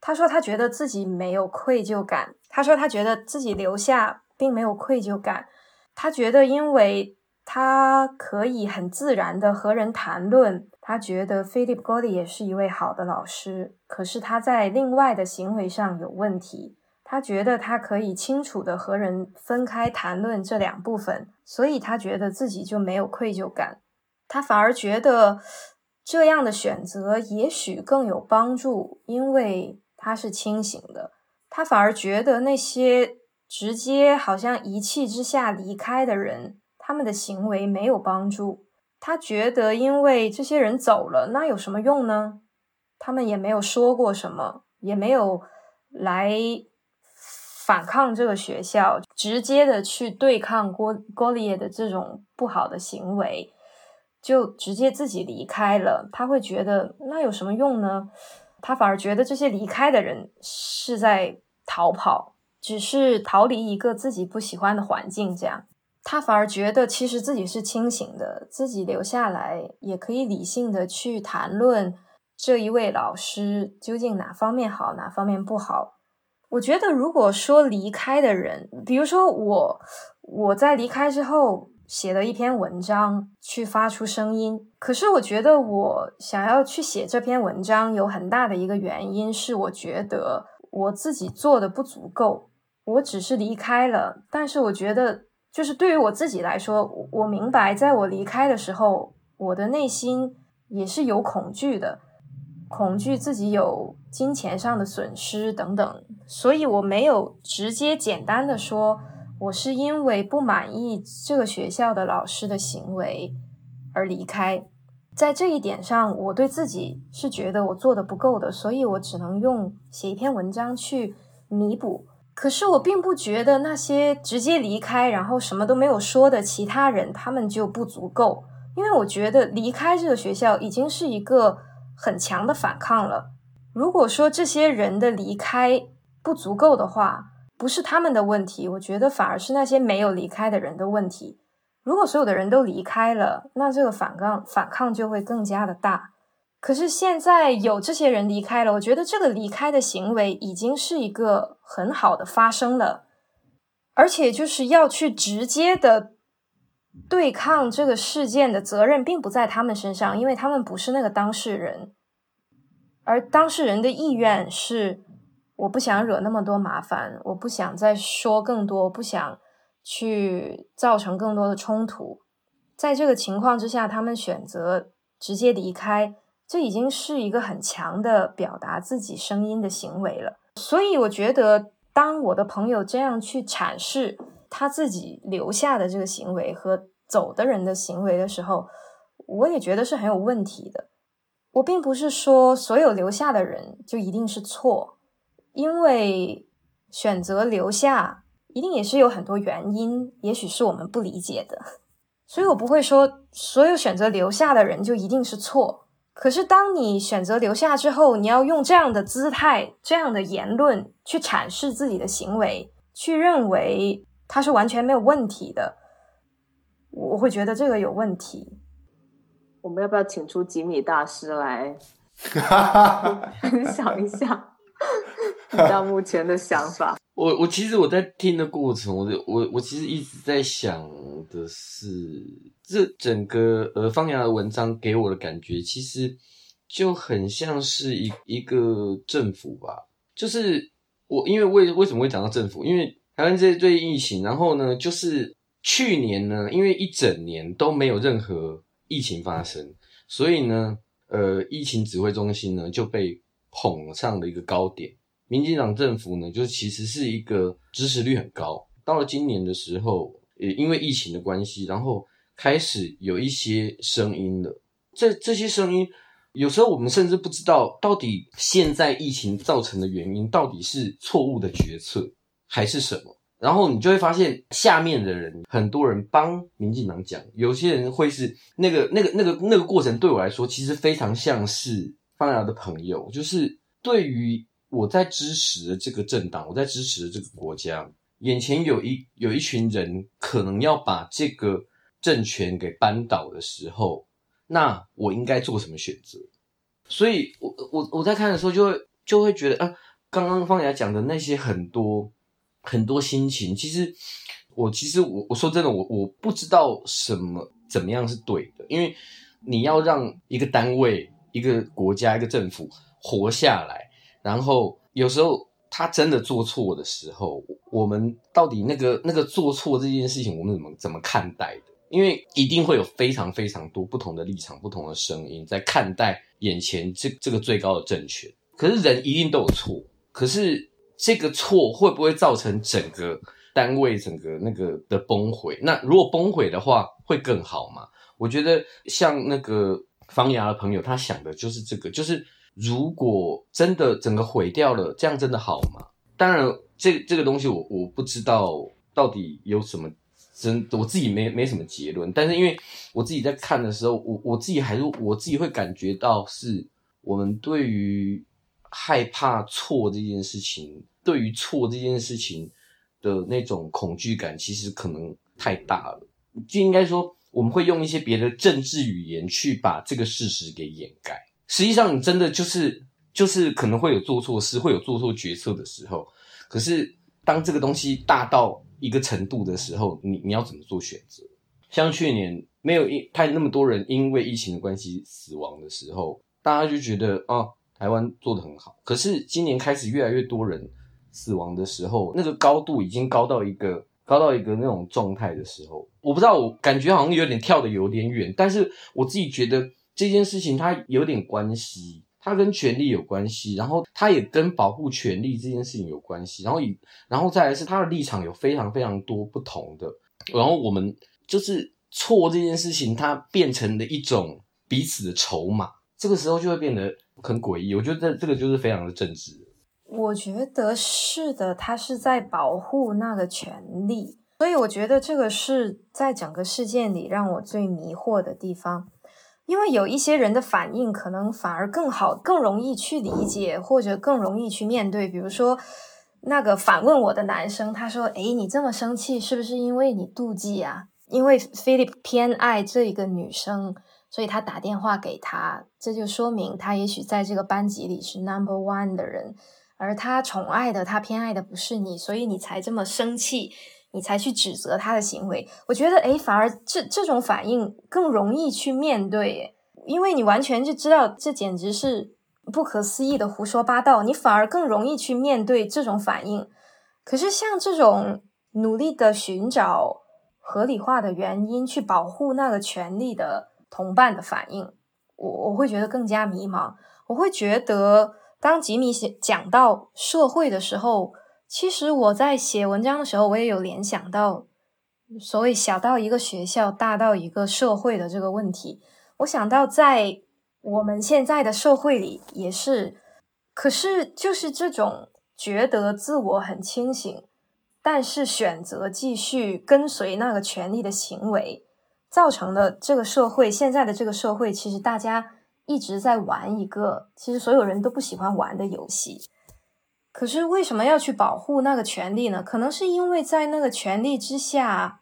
他说他觉得自己没有愧疚感，他说他觉得自己留下并没有愧疚感。他觉得，因为他可以很自然的和人谈论，他觉得 Philip g o d 也是一位好的老师。可是他在另外的行为上有问题。他觉得他可以清楚的和人分开谈论这两部分，所以他觉得自己就没有愧疚感。他反而觉得这样的选择也许更有帮助，因为他是清醒的。他反而觉得那些。直接好像一气之下离开的人，他们的行为没有帮助。他觉得，因为这些人走了，那有什么用呢？他们也没有说过什么，也没有来反抗这个学校，直接的去对抗郭郭丽叶的这种不好的行为，就直接自己离开了。他会觉得，那有什么用呢？他反而觉得这些离开的人是在逃跑。只是逃离一个自己不喜欢的环境，这样他反而觉得其实自己是清醒的，自己留下来也可以理性的去谈论这一位老师究竟哪方面好，哪方面不好。我觉得，如果说离开的人，比如说我，我在离开之后写了一篇文章去发出声音，可是我觉得我想要去写这篇文章，有很大的一个原因是，我觉得我自己做的不足够。我只是离开了，但是我觉得，就是对于我自己来说，我明白，在我离开的时候，我的内心也是有恐惧的。恐惧自己有金钱上的损失等等，所以我没有直接简单的说，我是因为不满意这个学校的老师的行为而离开。在这一点上，我对自己是觉得我做的不够的，所以我只能用写一篇文章去弥补。可是我并不觉得那些直接离开然后什么都没有说的其他人，他们就不足够，因为我觉得离开这个学校已经是一个。很强的反抗了。如果说这些人的离开不足够的话，不是他们的问题，我觉得反而是那些没有离开的人的问题。如果所有的人都离开了，那这个反抗反抗就会更加的大。可是现在有这些人离开了，我觉得这个离开的行为已经是一个很好的发生了，而且就是要去直接的。对抗这个事件的责任并不在他们身上，因为他们不是那个当事人，而当事人的意愿是我不想惹那么多麻烦，我不想再说更多，不想去造成更多的冲突。在这个情况之下，他们选择直接离开，这已经是一个很强的表达自己声音的行为了。所以，我觉得当我的朋友这样去阐释。他自己留下的这个行为和走的人的行为的时候，我也觉得是很有问题的。我并不是说所有留下的人就一定是错，因为选择留下一定也是有很多原因，也许是我们不理解的。所以我不会说所有选择留下的人就一定是错。可是当你选择留下之后，你要用这样的姿态、这样的言论去阐释自己的行为，去认为。它是完全没有问题的，我会觉得这个有问题。
我们要不要请出吉米大师来 分享一下 到目前的想法？
我我其实我在听的过程，我我我其实一直在想的是，这整个呃方洋的文章给我的感觉，其实就很像是一一个政府吧。就是我因为为为什么会讲到政府？因为台湾这对疫情，然后呢，就是去年呢，因为一整年都没有任何疫情发生，所以呢，呃，疫情指挥中心呢就被捧上了一个高点。民进党政府呢，就其实是一个支持率很高。到了今年的时候，也因为疫情的关系，然后开始有一些声音了。这这些声音，有时候我们甚至不知道，到底现在疫情造成的原因，到底是错误的决策。还是什么？然后你就会发现，下面的人很多人帮民进党讲，有些人会是那个、那个、那个、那个过程，对我来说，其实非常像是方疗的朋友，就是对于我在支持的这个政党，我在支持的这个国家，眼前有一有一群人可能要把这个政权给扳倒的时候，那我应该做什么选择？所以，我我我在看的时候，就会就会觉得啊，刚刚方雅讲的那些很多。很多心情，其实我其实我我说真的，我我不知道什么怎么样是对的，因为你要让一个单位、一个国家、一个政府活下来，然后有时候他真的做错的时候，我们到底那个那个做错这件事情，我们怎么怎么看待的？因为一定会有非常非常多不同的立场、不同的声音在看待眼前这这个最高的政权。可是人一定都有错，可是。这个错会不会造成整个单位整个那个的崩毁？那如果崩毁的话，会更好吗？我觉得像那个方牙的朋友，他想的就是这个，就是如果真的整个毁掉了，这样真的好吗？当然，这这个东西我我不知道到底有什么真，我自己没没什么结论。但是因为我自己在看的时候，我我自己还是我自己会感觉到，是我们对于害怕错这件事情。对于错这件事情的那种恐惧感，其实可能太大了。就应该说，我们会用一些别的政治语言去把这个事实给掩盖。实际上你真的就是就是可能会有做错事，会有做错决策的时候。可是当这个东西大到一个程度的时候，你你要怎么做选择？像去年没有因太那么多人因为疫情的关系死亡的时候，大家就觉得哦，台湾做的很好。可是今年开始越来越多人死亡的时候，那个高度已经高到一个高到一个那种状态的时候，我不知道，我感觉好像有点跳的有点远。但是我自己觉得这件事情它有点关系，它跟权力有关系，然后它也跟保护权利这件事情有关系，然后以然后再来是他的立场有非常非常多不同的，然后我们。就是错这件事情，它变成了一种彼此的筹码，这个时候就会变得很诡异。我觉得这这个就是非常的正直。
我觉得是的，他是在保护那个权利，所以我觉得这个是在整个事件里让我最迷惑的地方。因为有一些人的反应可能反而更好，更容易去理解，或者更容易去面对。比如说那个反问我的男生，他说：“诶，你这么生气，是不是因为你妒忌啊？”因为 Philip 偏爱这个女生，所以他打电话给她，这就说明他也许在这个班级里是 Number One 的人，而他宠爱的、他偏爱的不是你，所以你才这么生气，你才去指责他的行为。我觉得，诶，反而这这种反应更容易去面对，因为你完全就知道这简直是不可思议的胡说八道，你反而更容易去面对这种反应。可是像这种努力的寻找。合理化的原因去保护那个权利的同伴的反应，我我会觉得更加迷茫。我会觉得，当吉米写讲到社会的时候，其实我在写文章的时候，我也有联想到所谓小到一个学校，大到一个社会的这个问题。我想到在我们现在的社会里也是，可是就是这种觉得自我很清醒。但是选择继续跟随那个权力的行为，造成的这个社会，现在的这个社会，其实大家一直在玩一个其实所有人都不喜欢玩的游戏。可是为什么要去保护那个权利呢？可能是因为在那个权利之下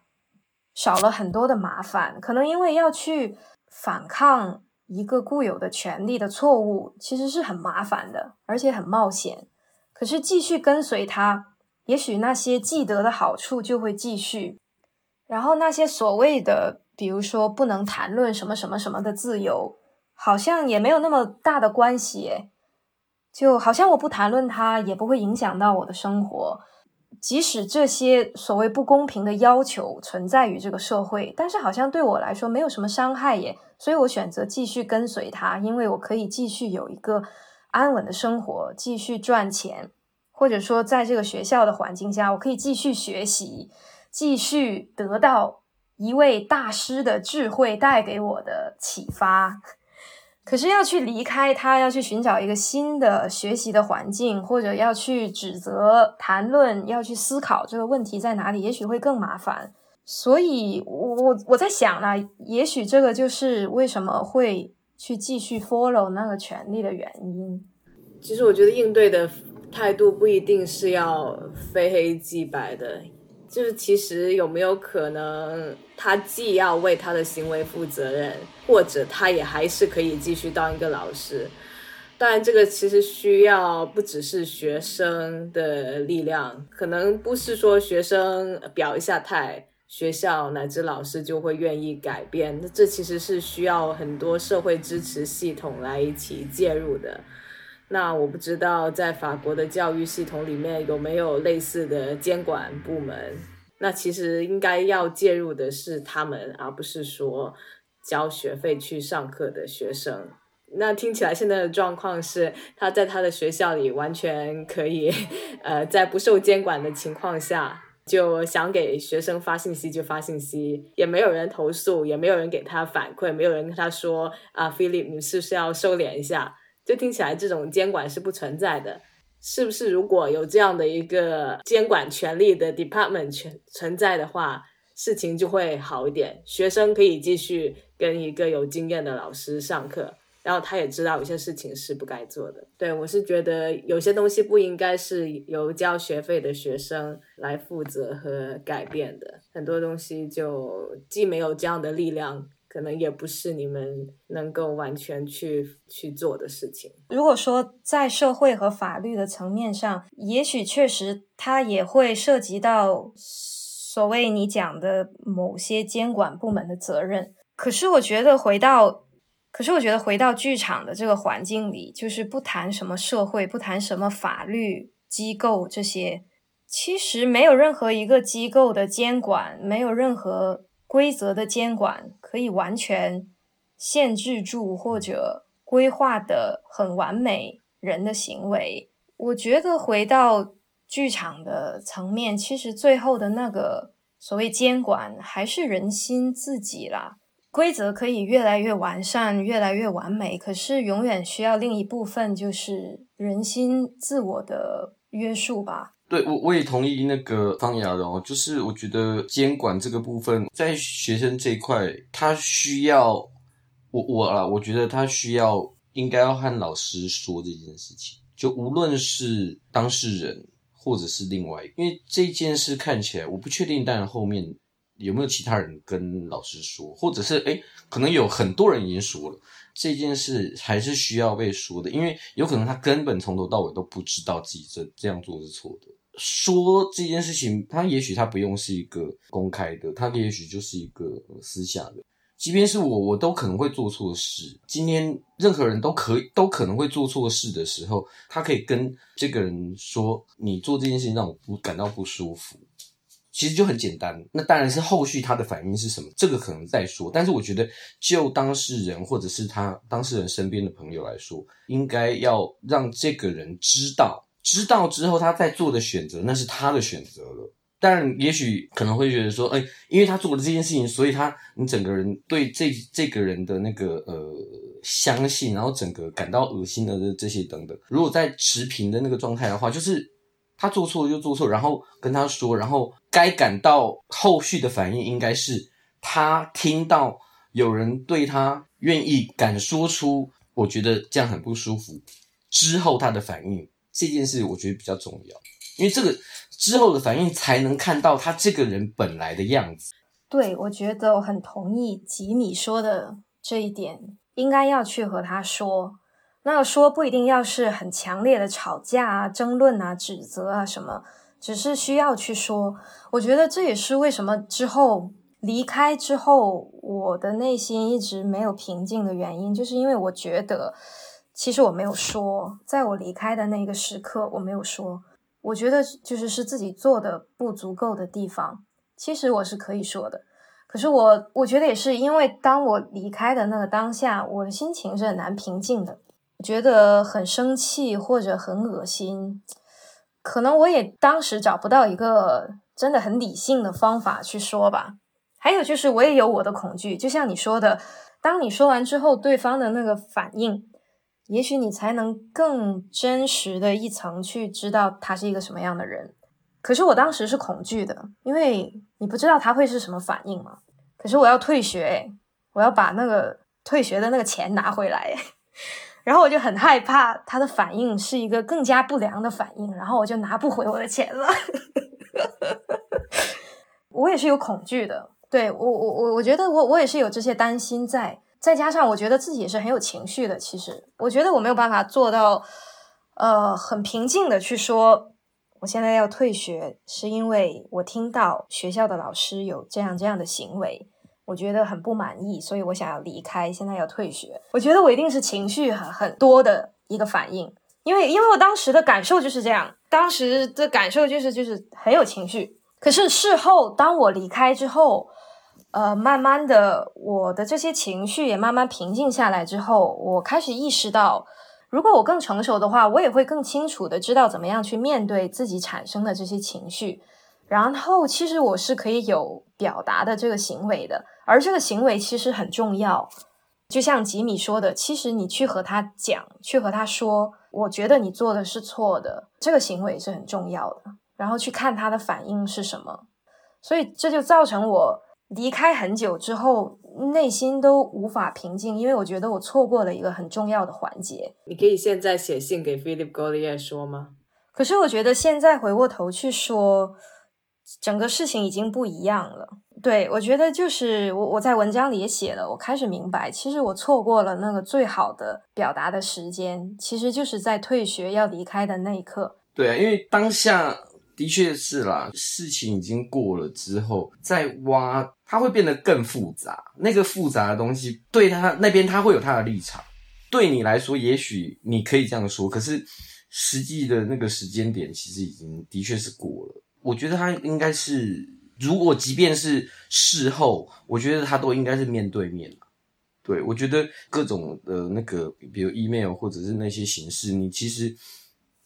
少了很多的麻烦，可能因为要去反抗一个固有的权利的错误，其实是很麻烦的，而且很冒险。可是继续跟随他。也许那些既得的好处就会继续，然后那些所谓的，比如说不能谈论什么什么什么的自由，好像也没有那么大的关系，就好像我不谈论它也不会影响到我的生活。即使这些所谓不公平的要求存在于这个社会，但是好像对我来说没有什么伤害耶，所以我选择继续跟随它，因为我可以继续有一个安稳的生活，继续赚钱。或者说，在这个学校的环境下，我可以继续学习，继续得到一位大师的智慧带给我的启发。可是要去离开他，要去寻找一个新的学习的环境，或者要去指责、谈论、要去思考这个问题在哪里，也许会更麻烦。所以，我我我在想呢，也许这个就是为什么会去继续 follow 那个权利的原因。
其实，我觉得应对的。态度不一定是要非黑即白的，就是其实有没有可能，他既要为他的行为负责任，或者他也还是可以继续当一个老师。当然，这个其实需要不只是学生的力量，可能不是说学生表一下态，学校乃至老师就会愿意改变。那这其实是需要很多社会支持系统来一起介入的。那我不知道在法国的教育系统里面有没有类似的监管部门。那其实应该要介入的是他们，而不是说交学费去上课的学生。那听起来现在的状况是，他在他的学校里完全可以，呃，在不受监管的情况下，就想给学生发信息就发信息，也没有人投诉，也没有人给他反馈，没有人跟他说啊，Philip，你是不是要收敛一下？就听起来这种监管是不存在的，是不是？如果有这样的一个监管权力的 department 存存在的话，事情就会好一点。学生可以继续跟一个有经验的老师上课，然后他也知道有些事情是不该做的。对我是觉得有些东西不应该是由交学费的学生来负责和改变的，很多东西就既没有这样的力量。可能也不是你们能够完全去去做的事情。
如果说在社会和法律的层面上，也许确实它也会涉及到所谓你讲的某些监管部门的责任。可是我觉得回到，可是我觉得回到剧场的这个环境里，就是不谈什么社会，不谈什么法律机构这些，其实没有任何一个机构的监管，没有任何规则的监管可以完全限制住或者规划的很完美人的行为。我觉得回到剧场的层面，其实最后的那个所谓监管还是人心自己啦。规则可以越来越完善，越来越完美，可是永远需要另一部分，就是人心自我的约束吧。
对我我也同意那个方雅的哦，就是我觉得监管这个部分，在学生这一块，他需要我我啊，我觉得他需要应该要和老师说这件事情，就无论是当事人或者是另外，因为这件事看起来我不确定，但后面。有没有其他人跟老师说，或者是诶，可能有很多人已经说了这件事，还是需要被说的，因为有可能他根本从头到尾都不知道自己这这样做是错的。说这件事情，他也许他不用是一个公开的，他也许就是一个私下的。即便是我，我都可能会做错事。今天任何人都可以都可能会做错事的时候，他可以跟这个人说：“你做这件事情让我不感到不舒服。”其实就很简单，那当然是后续他的反应是什么，这个可能再说。但是我觉得，就当事人或者是他当事人身边的朋友来说，应该要让这个人知道，知道之后他在做的选择，那是他的选择了。但，也许可能会觉得说，哎，因为他做了这件事情，所以他你整个人对这这个人的那个呃相信，然后整个感到恶心的这些等等。如果在持平的那个状态的话，就是。他做错了就做错，然后跟他说，然后该感到后续的反应应该是他听到有人对他愿意敢说出，我觉得这样很不舒服之后他的反应这件事，我觉得比较重要，因为这个之后的反应才能看到他这个人本来的样子。
对，我觉得我很同意吉米说的这一点，应该要去和他说。那说不一定要是很强烈的吵架啊、争论啊、指责啊什么，只是需要去说。我觉得这也是为什么之后离开之后，我的内心一直没有平静的原因，就是因为我觉得其实我没有说，在我离开的那个时刻我没有说。我觉得就是是自己做的不足够的地方，其实我是可以说的。可是我我觉得也是因为当我离开的那个当下，我的心情是很难平静的。觉得很生气或者很恶心，可能我也当时找不到一个真的很理性的方法去说吧。还有就是，我也有我的恐惧，就像你说的，当你说完之后，对方的那个反应，也许你才能更真实的一层去知道他是一个什么样的人。可是我当时是恐惧的，因为你不知道他会是什么反应嘛。可是我要退学，我要把那个退学的那个钱拿回来。然后我就很害怕他的反应是一个更加不良的反应，然后我就拿不回我的钱了。我也是有恐惧的，对我我我我觉得我我也是有这些担心在，再加上我觉得自己也是很有情绪的。其实我觉得我没有办法做到，呃，很平静的去说我现在要退学，是因为我听到学校的老师有这样这样的行为。我觉得很不满意，所以我想要离开，现在要退学。我觉得我一定是情绪很很多的一个反应，因为因为我当时的感受就是这样，当时的感受就是就是很有情绪。可是事后当我离开之后，呃，慢慢的我的这些情绪也慢慢平静下来之后，我开始意识到，如果我更成熟的话，我也会更清楚的知道怎么样去面对自己产生的这些情绪。然后，其实我是可以有表达的这个行为的，而这个行为其实很重要。就像吉米说的，其实你去和他讲，去和他说，我觉得你做的是错的，这个行为是很重要的。然后去看他的反应是什么。所以这就造成我离开很久之后，内心都无法平静，因为我觉得我错过了一个很重要的环节。
你可以现在写信给 Philip Golier 说吗？
可是我觉得现在回过头去说。整个事情已经不一样了。对，我觉得就是我我在文章里也写了，我开始明白，其实我错过了那个最好的表达的时间，其实就是在退学要离开的那一刻。
对啊，因为当下的确是啦，事情已经过了之后，再挖它会变得更复杂。那个复杂的东西，对他那边他会有他的立场，对你来说，也许你可以这样说，可是实际的那个时间点，其实已经的确是过了。我觉得他应该是。如果即便是事后，我觉得他都应该是面对面对，我觉得各种的那个，比如 email 或者是那些形式，你其实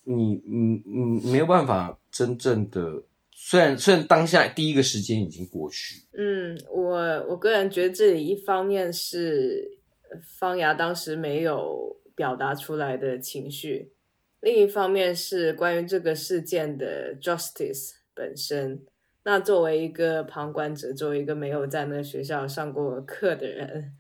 你你你没有办法真正的，虽然虽然当下第一个时间已经过去。
嗯，我我个人觉得这里一方面是方牙当时没有表达出来的情绪，另一方面是关于这个事件的 justice 本身。那作为一个旁观者，作为一个没有在那个学校上过课的人，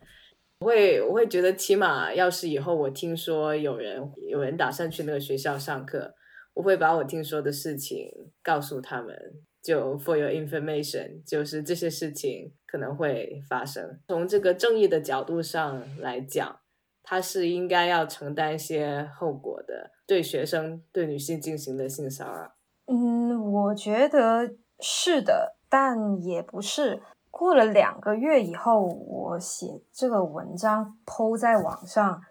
我会我会觉得，起码要是以后我听说有人有人打算去那个学校上课，我会把我听说的事情告诉他们，就 for your information，就是这些事情可能会发生。从这个正义的角度上来讲，他是应该要承担一些后果的，对学生对女性进行的性骚扰。
嗯，我觉得。是的，但也不是。过了两个月以后，我写这个文章抛在网上，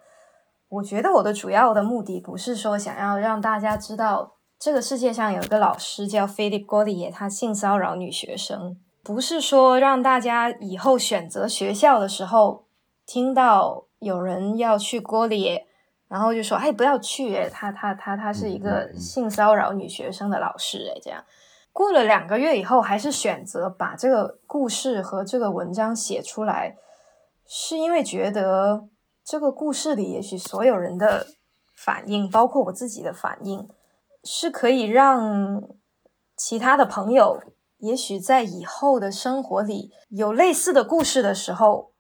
我觉得我的主要的目的不是说想要让大家知道这个世界上有一个老师叫 g o l i e 他性骚扰女学生，不是说让大家以后选择学校的时候听到有人要去 l i e 然后就说：“哎，不要去！他他他他是一个性骚扰女学生的老师。”哎，这样。过了两个月以后，还是选择把这个故事和这个文章写出来，是因为觉得这个故事里，也许所有人的反应，包括我自己的反应，是可以让其他的朋友，也许在以后的生活里有类似的故事的时候，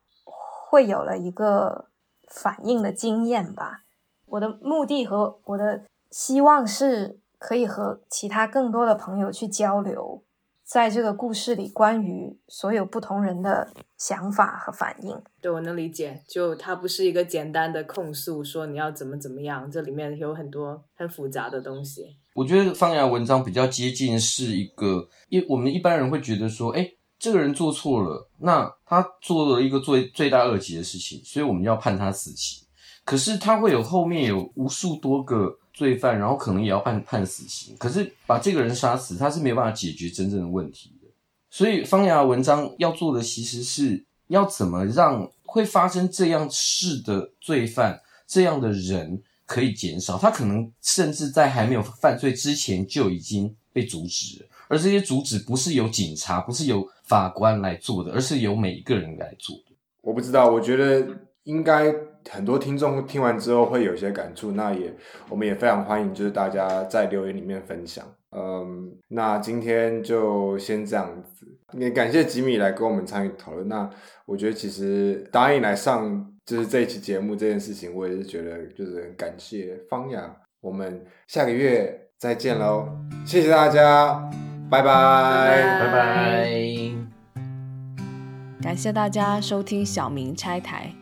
会有了一个反应的经验吧。我的目的和我的希望是。可以和其他更多的朋友去交流，在这个故事里，关于所有不同人的想法和反应。
对我能理解，就它不是一个简单的控诉，说你要怎么怎么样，这里面有很多很复杂的东西。
我觉得方牙文章比较接近是一个，一我们一般人会觉得说，哎，这个人做错了，那他做了一个罪罪大恶极的事情，所以我们要判他死刑。可是他会有后面有无数多个。罪犯，然后可能也要判判死刑，可是把这个人杀死，他是没有办法解决真正的问题的。所以方牙文章要做的，其实是要怎么让会发生这样事的罪犯这样的人可以减少，他可能甚至在还没有犯罪之前就已经被阻止了。而这些阻止不是由警察，不是由法官来做的，而是由每一个人来做的。
我不知道，我觉得应该。很多听众听完之后会有些感触，那也我们也非常欢迎，就是大家在留言里面分享。嗯，那今天就先这样子，也感谢吉米来跟我们参与讨论。那我觉得其实答应来上就是这一期节目这件事情，我也是觉得就是很感谢方雅。我们下个月再见喽，谢谢大家，拜拜
拜拜，
感谢大家收听小明拆台。